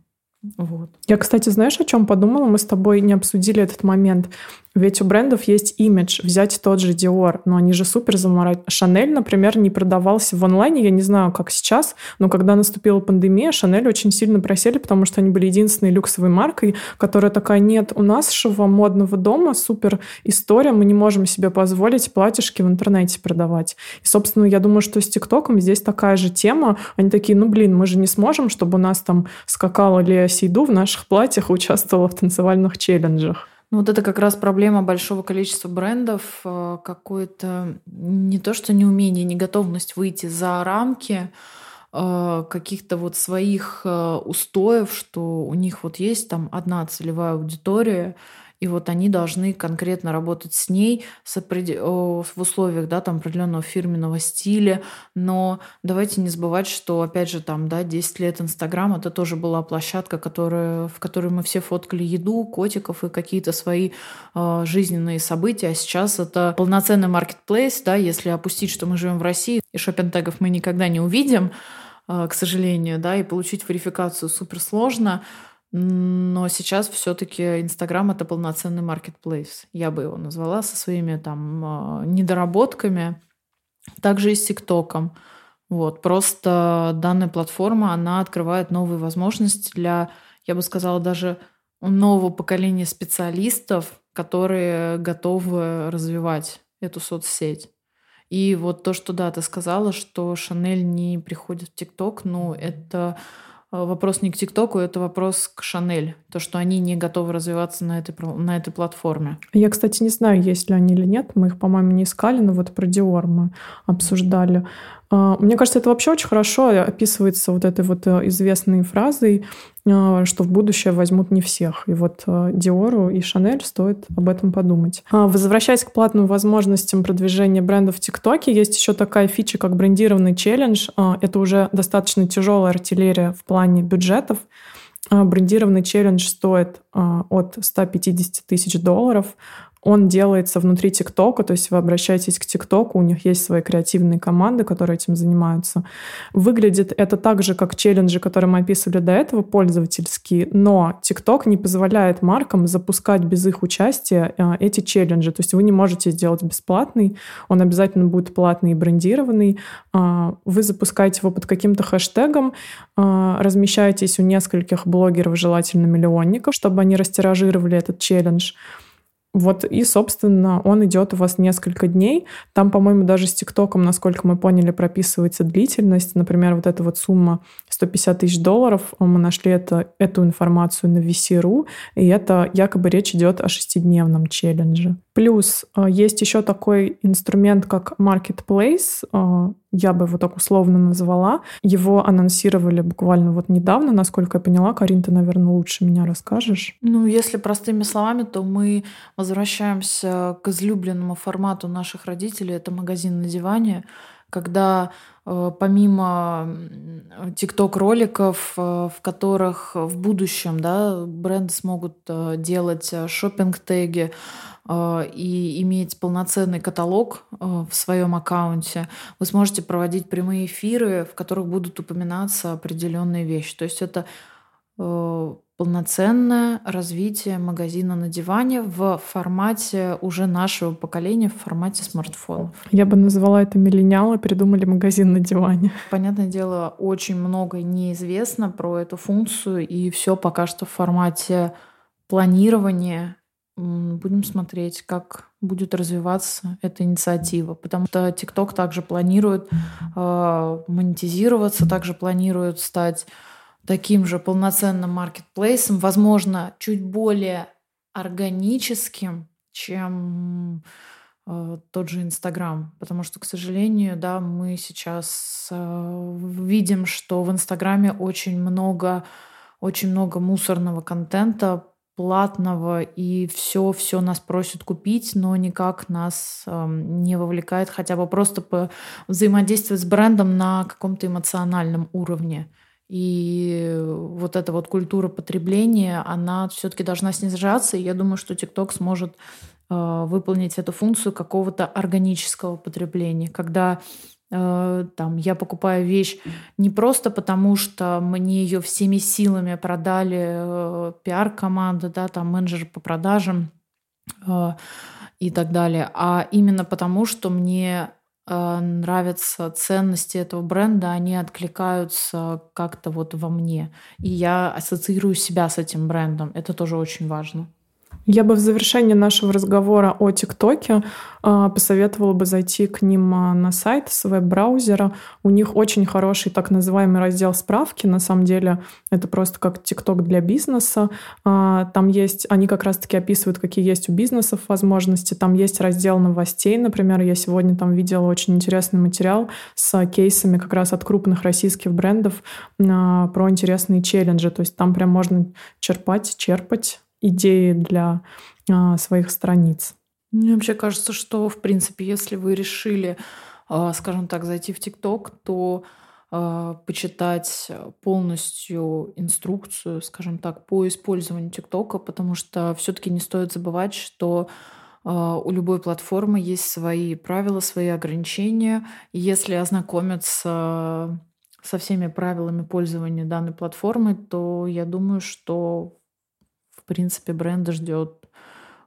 Вот. Я, кстати, знаешь, о чем подумала? Мы с тобой не обсудили этот момент. Ведь у брендов есть имидж. Взять тот же Dior, но они же супер заморать. Шанель, например, не продавался в онлайне, я не знаю, как сейчас, но когда наступила пандемия, Шанель очень сильно просели, потому что они были единственной люксовой маркой, которая такая, нет, у нашего модного дома супер история, мы не можем себе позволить платьишки в интернете продавать. И, собственно, я думаю, что с ТикТоком здесь такая же тема. Они такие, ну, блин, мы же не сможем, чтобы у нас там скакала Лея Сейду в наших платьях участвовала в танцевальных челленджах. Ну, вот это как раз проблема большого количества брендов, э, какое-то не то что неумение, не готовность выйти за рамки э, каких-то вот своих э, устоев, что у них вот есть там одна целевая аудитория, и вот они должны конкретно работать с ней с опред... в условиях да, там, определенного фирменного стиля. Но давайте не забывать, что, опять же, там, да, 10 лет Инстаграм — это тоже была площадка, которая, в которой мы все фоткали еду, котиков и какие-то свои э, жизненные события. А сейчас это полноценный маркетплейс, да, если опустить, что мы живем в России, и шопинг-тегов мы никогда не увидим, э, к сожалению, да, и получить верификацию супер сложно — но сейчас все-таки Инстаграм это полноценный маркетплейс. Я бы его назвала со своими там а, недоработками. Также и с ТикТоком. Вот. Просто данная платформа, она открывает новые возможности для, я бы сказала, даже нового поколения специалистов, которые готовы развивать эту соцсеть. И вот то, что да, ты сказала, что Шанель не приходит в ТикТок, ну, это Э, вопрос не к ТикТоку, это вопрос к Шанель. То, что они не готовы развиваться на этой, на этой платформе. Я, кстати, не знаю, есть ли они или нет. Мы их, по-моему, не искали, но вот про Dior мы обсуждали. А, мне кажется, это вообще очень хорошо описывается вот этой вот э, известной фразой, а, что в будущее возьмут не всех. И вот Диору и Шанель стоит об этом подумать. А, возвращаясь к платным возможностям продвижения брендов в ТикТоке, есть еще такая фича, как брендированный челлендж. Это уже достаточно тяжелая артиллерия в плане бюджетов. Брендированный челлендж стоит от 150 тысяч долларов он делается внутри ТикТока, то есть вы обращаетесь к ТикТоку, у них есть свои креативные команды, которые этим занимаются. Выглядит это так же, как челленджи, которые мы описывали до этого, пользовательские, но ТикТок не позволяет маркам запускать без их участия э, эти челленджи. То есть вы не можете сделать бесплатный, он обязательно будет платный и брендированный. А, вы запускаете его под каким-то хэштегом, а, размещаетесь у нескольких блогеров, желательно миллионников, чтобы они растиражировали этот челлендж. Вот и, собственно, он идет у вас несколько дней. Там, по-моему, даже с ТикТоком, насколько мы поняли, прописывается длительность. Например, вот эта вот сумма 150 тысяч долларов, мы нашли это, эту информацию на VC.ru, и это якобы речь идет о шестидневном челлендже. Плюс э, есть еще такой инструмент, как Marketplace, э, я бы его так условно назвала. Его анонсировали буквально вот недавно, насколько я поняла. Карин, ты, наверное, лучше меня расскажешь. Ну, если простыми словами, то мы возвращаемся к излюбленному формату наших родителей. Это магазин на диване, когда э, помимо тикток-роликов, в которых в будущем да, бренды смогут делать шопинг-теги, Э, и иметь полноценный каталог э, в своем аккаунте, вы сможете проводить прямые эфиры, в которых будут упоминаться определенные вещи. То есть это э, полноценное развитие магазина на диване в формате уже нашего поколения, в формате смартфонов. Я бы назвала это миллениалы, придумали магазин на диване. Понятное дело, очень много неизвестно про эту функцию, и все пока что в формате планирования. Будем смотреть, как будет развиваться эта инициатива. Потому что TikTok также планирует э, монетизироваться, также планирует стать таким же полноценным маркетплейсом, возможно, чуть более органическим, чем э, тот же Инстаграм. Потому что, к сожалению, да, мы сейчас э, видим, что в Инстаграме очень много, очень много мусорного контента, платного, и все, все нас просят купить, но никак нас э, не вовлекает хотя бы просто по взаимодействовать с брендом на каком-то эмоциональном уровне. И вот эта вот культура потребления, она все-таки должна снижаться. И я думаю, что TikTok сможет э, выполнить эту функцию какого-то органического потребления, когда э, там я покупаю вещь не просто потому, что мне ее всеми силами продали э, пиар-команда, да, там менеджер по продажам э, и так далее, а именно потому, что мне нравятся ценности этого бренда, они откликаются как-то вот во мне. И я ассоциирую себя с этим брендом. Это тоже очень важно. Я бы в завершении нашего разговора о ТикТоке а, посоветовала бы зайти к ним а, на сайт с веб-браузера. У них очень хороший так называемый раздел справки. На самом деле это просто как ТикТок для бизнеса. А, там есть, они как раз-таки описывают, какие есть у бизнесов возможности. Там есть раздел новостей, например. Я сегодня там видела очень интересный материал с кейсами как раз от крупных российских брендов про интересные челленджи. То есть там прям можно черпать, черпать идеи для а, своих страниц. Мне вообще кажется, что, в принципе, если вы решили, а, скажем так, зайти в ТикТок, то а, почитать полностью инструкцию, скажем так, по использованию ТикТока, потому что все-таки не стоит забывать, что у любой платформы есть свои правила, свои ограничения. Если ознакомиться со всеми правилами пользования данной платформы, то я думаю, что в принципе, бренда ждет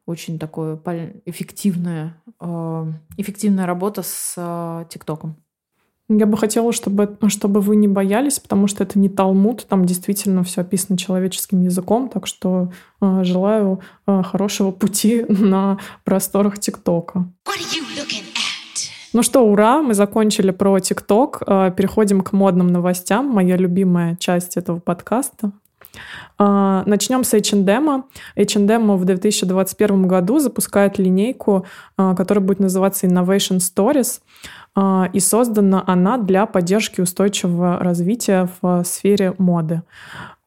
очень такое эффективная, а, эффективная работа с а, ТикТоком. Я бы хотела, чтобы, чтобы вы не боялись, потому что это не Талмуд, там действительно все описано человеческим языком, так что э, желаю э, хорошего пути на просторах ТикТока. Ну что, ура, мы закончили про ТикТок, э, переходим к модным новостям, моя любимая часть этого подкаста. А, начнем с H&M. H&M в 2021 году запускает линейку, а, которая будет называться Innovation Stories. А, и создана она для поддержки устойчивого развития в сфере моды.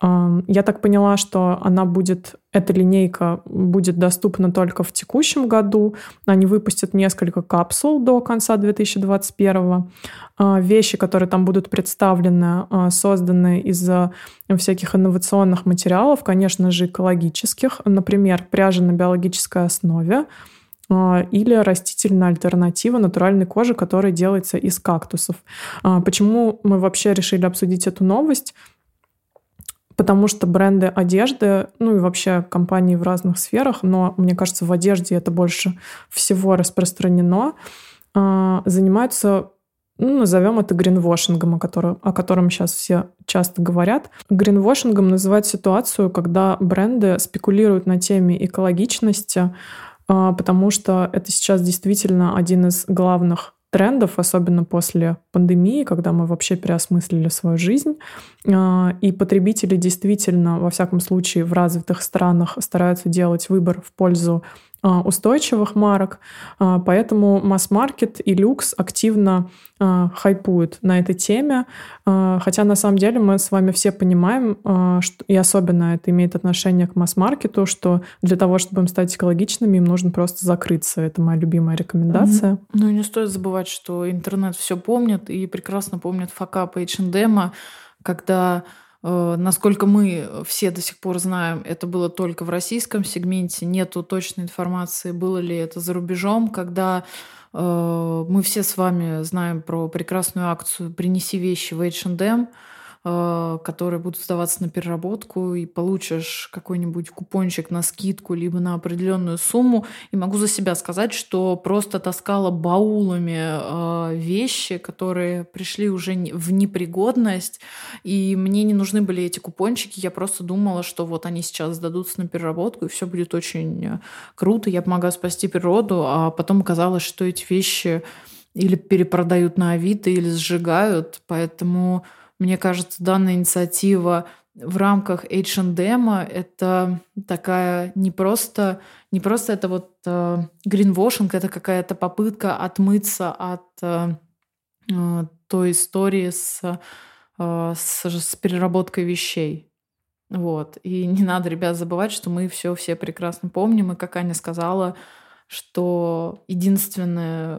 Я так поняла, что она будет, эта линейка будет доступна только в текущем году. Они выпустят несколько капсул до конца 2021. А, вещи, которые там будут представлены, а, созданы из всяких инновационных материалов, конечно же, экологических. Например, пряжа на биологической основе а, или растительная альтернатива натуральной кожи, которая делается из кактусов. Почему мы вообще решили обсудить эту новость? Потому что бренды одежды, ну и вообще компании в разных сферах, но мне кажется, в одежде это больше всего распространено, а, занимаются ну, назовем это гринвошингом, о котором, о котором сейчас все часто говорят. Гринвошингом называют ситуацию, когда бренды спекулируют на теме экологичности, а, потому что это сейчас действительно один из главных трендов, особенно после пандемии, когда мы вообще переосмыслили свою жизнь. А, и потребители действительно, во всяком случае, в развитых странах стараются делать выбор в пользу устойчивых марок, а, поэтому масс-маркет и люкс активно а, хайпуют на этой теме, хотя на самом деле мы с вами все понимаем, и особенно это имеет отношение к масс-маркету, что для того, чтобы им стать экологичными, им нужно просто закрыться. Это моя любимая рекомендация. Mm-hmm. Ну и не стоит забывать, что интернет все помнит и прекрасно помнит факап H&M, когда насколько мы все до сих пор знаем, это было только в российском сегменте, нету точной информации, было ли это за рубежом, когда э, мы все с вами знаем про прекрасную акцию «Принеси вещи в H&M», Э, которые будут сдаваться на переработку, и получишь какой-нибудь купончик на скидку, либо на определенную сумму. И могу за себя сказать, что просто таскала баулами э, вещи, которые пришли уже в непригодность, и мне не нужны были эти купончики. Я просто думала, что вот они сейчас сдадутся на переработку, и все будет очень э, круто, я помогаю спасти природу, а потом оказалось, что эти вещи или перепродают на Авито, или сжигают, поэтому мне кажется, данная инициатива в рамках H&M это такая не просто, не просто это вот э, это какая-то попытка отмыться от э, э, той истории с, э, с, с переработкой вещей. Вот. И не надо, ребят, забывать, что мы все все прекрасно помним. И как Аня сказала, что единственный,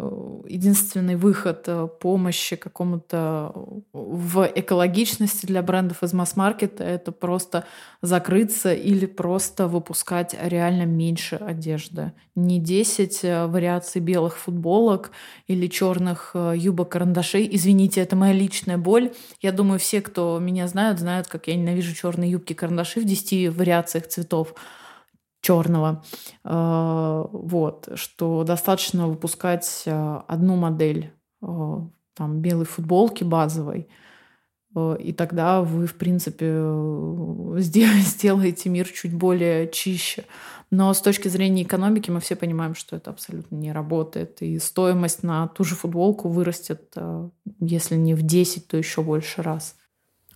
единственный выход э, помощи какому-то в экологичности для брендов из масс-маркета — это просто закрыться или просто выпускать реально меньше одежды. Не 10 э, вариаций белых футболок или черных э, юбок-карандашей. Извините, это моя личная боль. Я думаю, все, кто меня знают, знают, как я ненавижу черные юбки-карандаши в 10 вариациях цветов черного. Э, вот, что достаточно выпускать э, одну модель э, там, белой футболки базовой, и тогда вы, в принципе, сделаете мир чуть более чище. Но с точки зрения экономики мы все понимаем, что это абсолютно не работает. И стоимость на ту же футболку вырастет, если не в 10, то еще больше раз.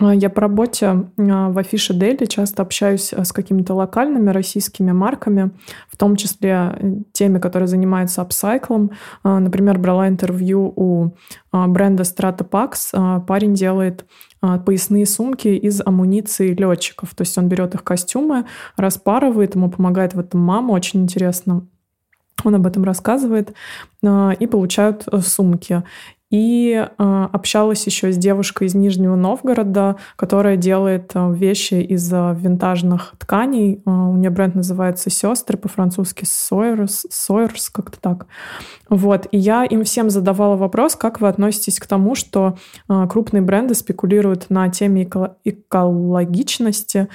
А, я по работе а, в Афише Дели часто общаюсь а, с какими-то локальными российскими марками, в том числе э, теми, которые занимаются апсайклом. Например, брала интервью у бренда Strata Pax. Парень делает поясные сумки из амуниции летчиков. То есть он берет их костюмы, распарывает, ему помогает в этом мама. Очень интересно он об этом рассказывает, и получают э, сумки. И э, общалась еще с девушкой из Нижнего Новгорода, которая делает э, вещи из э, винтажных тканей. Э, у нее бренд называется «Сестры», по-французски «Сойерс», «Сойерс», как-то так. Вот. И я им всем задавала вопрос, как вы относитесь к тому, что э, крупные бренды спекулируют на теме эко- экологичности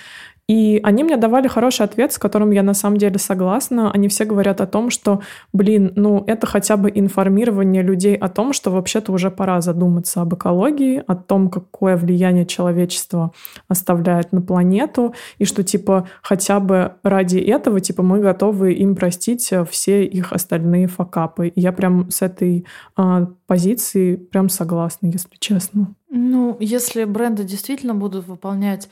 и они мне давали хороший ответ, с которым я на самом деле согласна. Они все говорят о том, что, блин, ну это хотя бы информирование людей о том, что вообще-то уже пора задуматься об экологии, о том, какое влияние человечество оставляет на планету, и что типа хотя бы ради этого типа мы готовы им простить все их остальные факапы. И я прям с этой э, позиции прям согласна, если честно. Ну, если бренды действительно будут выполнять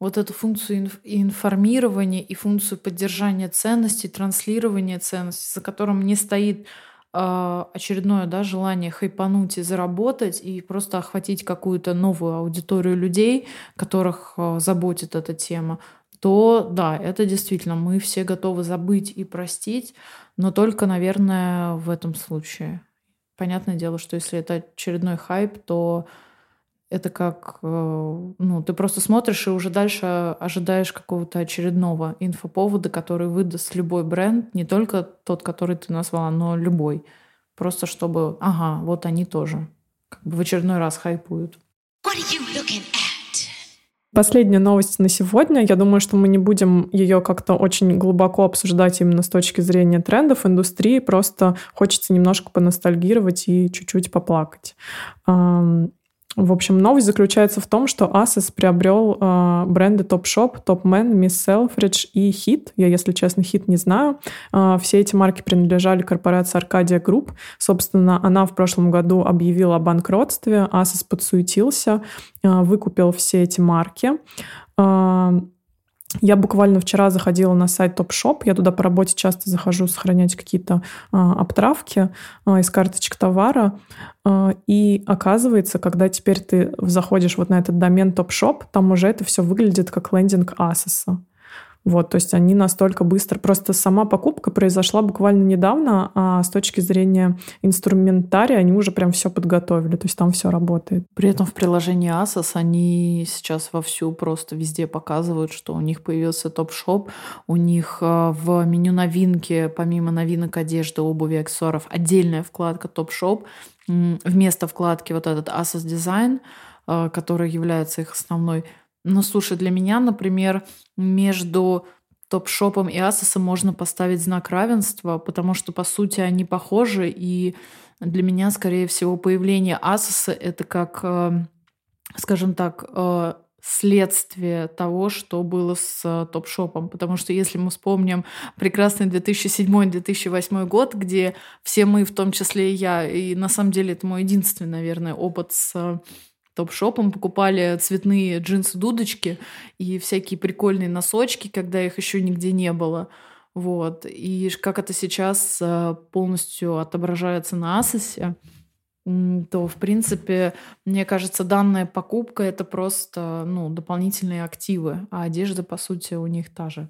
вот эту функцию информирования и функцию поддержания ценностей, транслирования ценностей, за которым не стоит э, очередное да, желание хайпануть и заработать, и просто охватить какую-то новую аудиторию людей, которых э, заботит эта тема, то да, это действительно мы все готовы забыть и простить, но только, наверное, в этом случае. Понятное дело, что если это очередной хайп, то это как, э, ну, ты просто смотришь и уже дальше ожидаешь какого-то очередного инфоповода, который выдаст любой бренд, не только тот, который ты назвала, но любой. Просто чтобы, ага, вот они тоже. Как бы в очередной раз хайпуют. Последняя новость на сегодня. Я думаю, что мы не будем ее как-то очень глубоко обсуждать именно с точки зрения трендов индустрии. Просто хочется немножко поностальгировать и чуть-чуть поплакать. В общем, новость заключается в том, что Asus приобрел э, бренды Topshop, Topman, Miss Selfridge и Hit. Я, если честно, Hit не знаю. Э, все эти марки принадлежали корпорации Arcadia Group. Собственно, она в прошлом году объявила о банкротстве. Asus подсуетился, э, выкупил все эти марки. Э, я буквально вчера заходила на сайт Topshop. Я туда по работе часто захожу сохранять какие-то а, обтравки а, из карточек товара. А, и оказывается, когда теперь ты заходишь вот на этот домен Topshop, там уже это все выглядит как лендинг Asus. Вот, то есть они настолько быстро... Просто сама покупка произошла буквально недавно, а с точки зрения инструментария они уже прям все подготовили, то есть там все работает. При этом в приложении Asos они сейчас вовсю просто везде показывают, что у них появился топ-шоп, у них э, в меню новинки, помимо новинок одежды, обуви, аксессуаров, отдельная вкладка топ-шоп, вместо вкладки вот этот Asos Design — э, которая является их основной. Но слушай, для меня, например, между топ-шопом и Асосом можно поставить знак равенства, потому что, по сути, они похожи, и для меня, скорее всего, появление Асоса — это как, э, скажем так, э, следствие того, что было с э, топ-шопом. Потому что если мы вспомним прекрасный 2007-2008 год, где все мы, в том числе и я, и на самом деле это мой единственный, наверное, опыт с топ-шопом, покупали цветные джинсы-дудочки и всякие прикольные носочки, когда их еще нигде не было. Вот. И как это сейчас э, полностью отображается на Асосе, то, в принципе, мне кажется, данная покупка — это просто ну, дополнительные активы, а одежда, по сути, у них та же.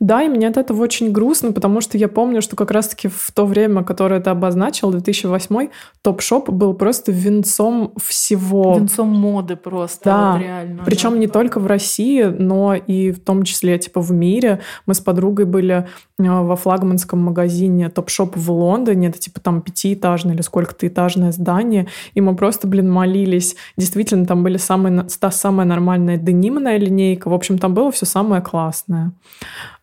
Да, и мне от этого очень грустно, потому что я помню, что как раз-таки в то время, которое ты обозначил, 2008, топ-шоп был просто венцом всего. Венцом моды просто, да. вот реально. Причем да. не только в России, но и в том числе типа в мире. Мы с подругой были э, во флагманском магазине топ-шоп в Лондоне, это типа там пятиэтажное или сколько-то этажное здание, и мы просто, блин, молились. Действительно, там были самые, та самая нормальная денимная линейка, в общем, там было все самое классное.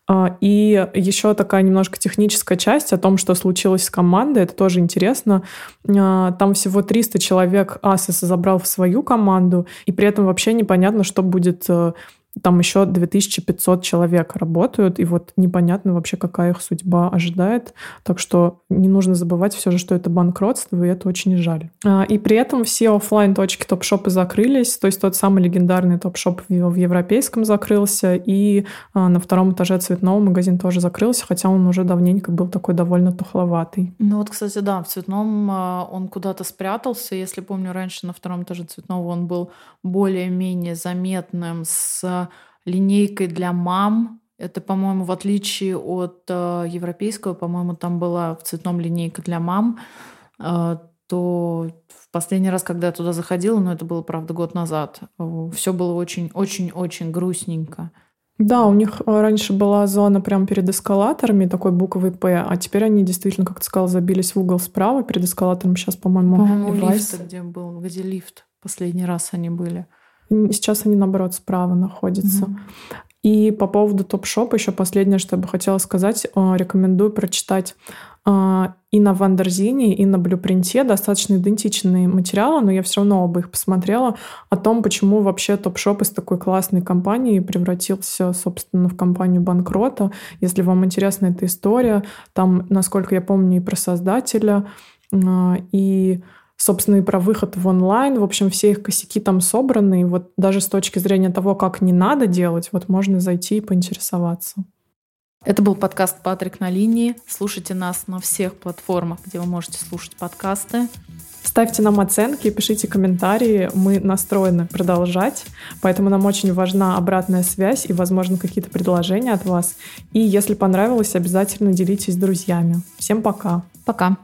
А, и еще такая немножко техническая часть о том, что случилось с командой, это тоже интересно. А, там всего 300 человек Asus забрал в свою команду, и при этом вообще непонятно, что будет э, там еще 2500 человек работают, и вот непонятно вообще, какая их судьба ожидает. Так что не нужно забывать все же, что это банкротство, и это очень жаль. А, и при этом все офлайн точки топ-шопы закрылись, то есть тот самый легендарный топ-шоп в европейском закрылся, и а, на втором этаже цветного магазин тоже закрылся, хотя он уже давненько был такой довольно тухловатый. Ну вот, кстати, да, в цветном а, он куда-то спрятался. Если помню, раньше на втором этаже цветного он был более-менее заметным с линейкой для мам. Это, по-моему, в отличие от э, европейского, по-моему, там была в цветном линейка для мам, э, то в последний раз, когда я туда заходила, но это было, правда, год назад, э, все было очень-очень-очень грустненько. Да, у них э, раньше была зона прямо перед эскалаторами, такой буквы П, а теперь они действительно, как ты сказал, забились в угол справа перед эскалатором. Сейчас, по-моему, по-моему, лифт, где был, где лифт. Последний раз они были. Сейчас они, наоборот, справа находятся. Угу. И по поводу топ-шопа еще последнее, что я бы хотела сказать, э, рекомендую прочитать э, и на Wonderzine, и на Blueprint е достаточно идентичные материалы, но я все равно оба их посмотрела, о том, почему вообще Topshop из такой классной компании превратился, собственно, в компанию банкрота. Если вам интересна эта история, там, насколько я помню, и про создателя, э, и собственно, и про выход в онлайн. В общем, все их косяки там собраны. И вот даже с точки зрения того, как не надо делать, вот можно зайти и поинтересоваться. Это был подкаст «Патрик на линии». Слушайте нас на всех платформах, где вы можете слушать подкасты. Ставьте нам оценки, пишите комментарии. Мы настроены продолжать, поэтому нам очень важна обратная связь и, возможно, какие-то предложения от вас. И если понравилось, обязательно делитесь с друзьями. Всем пока. Пока.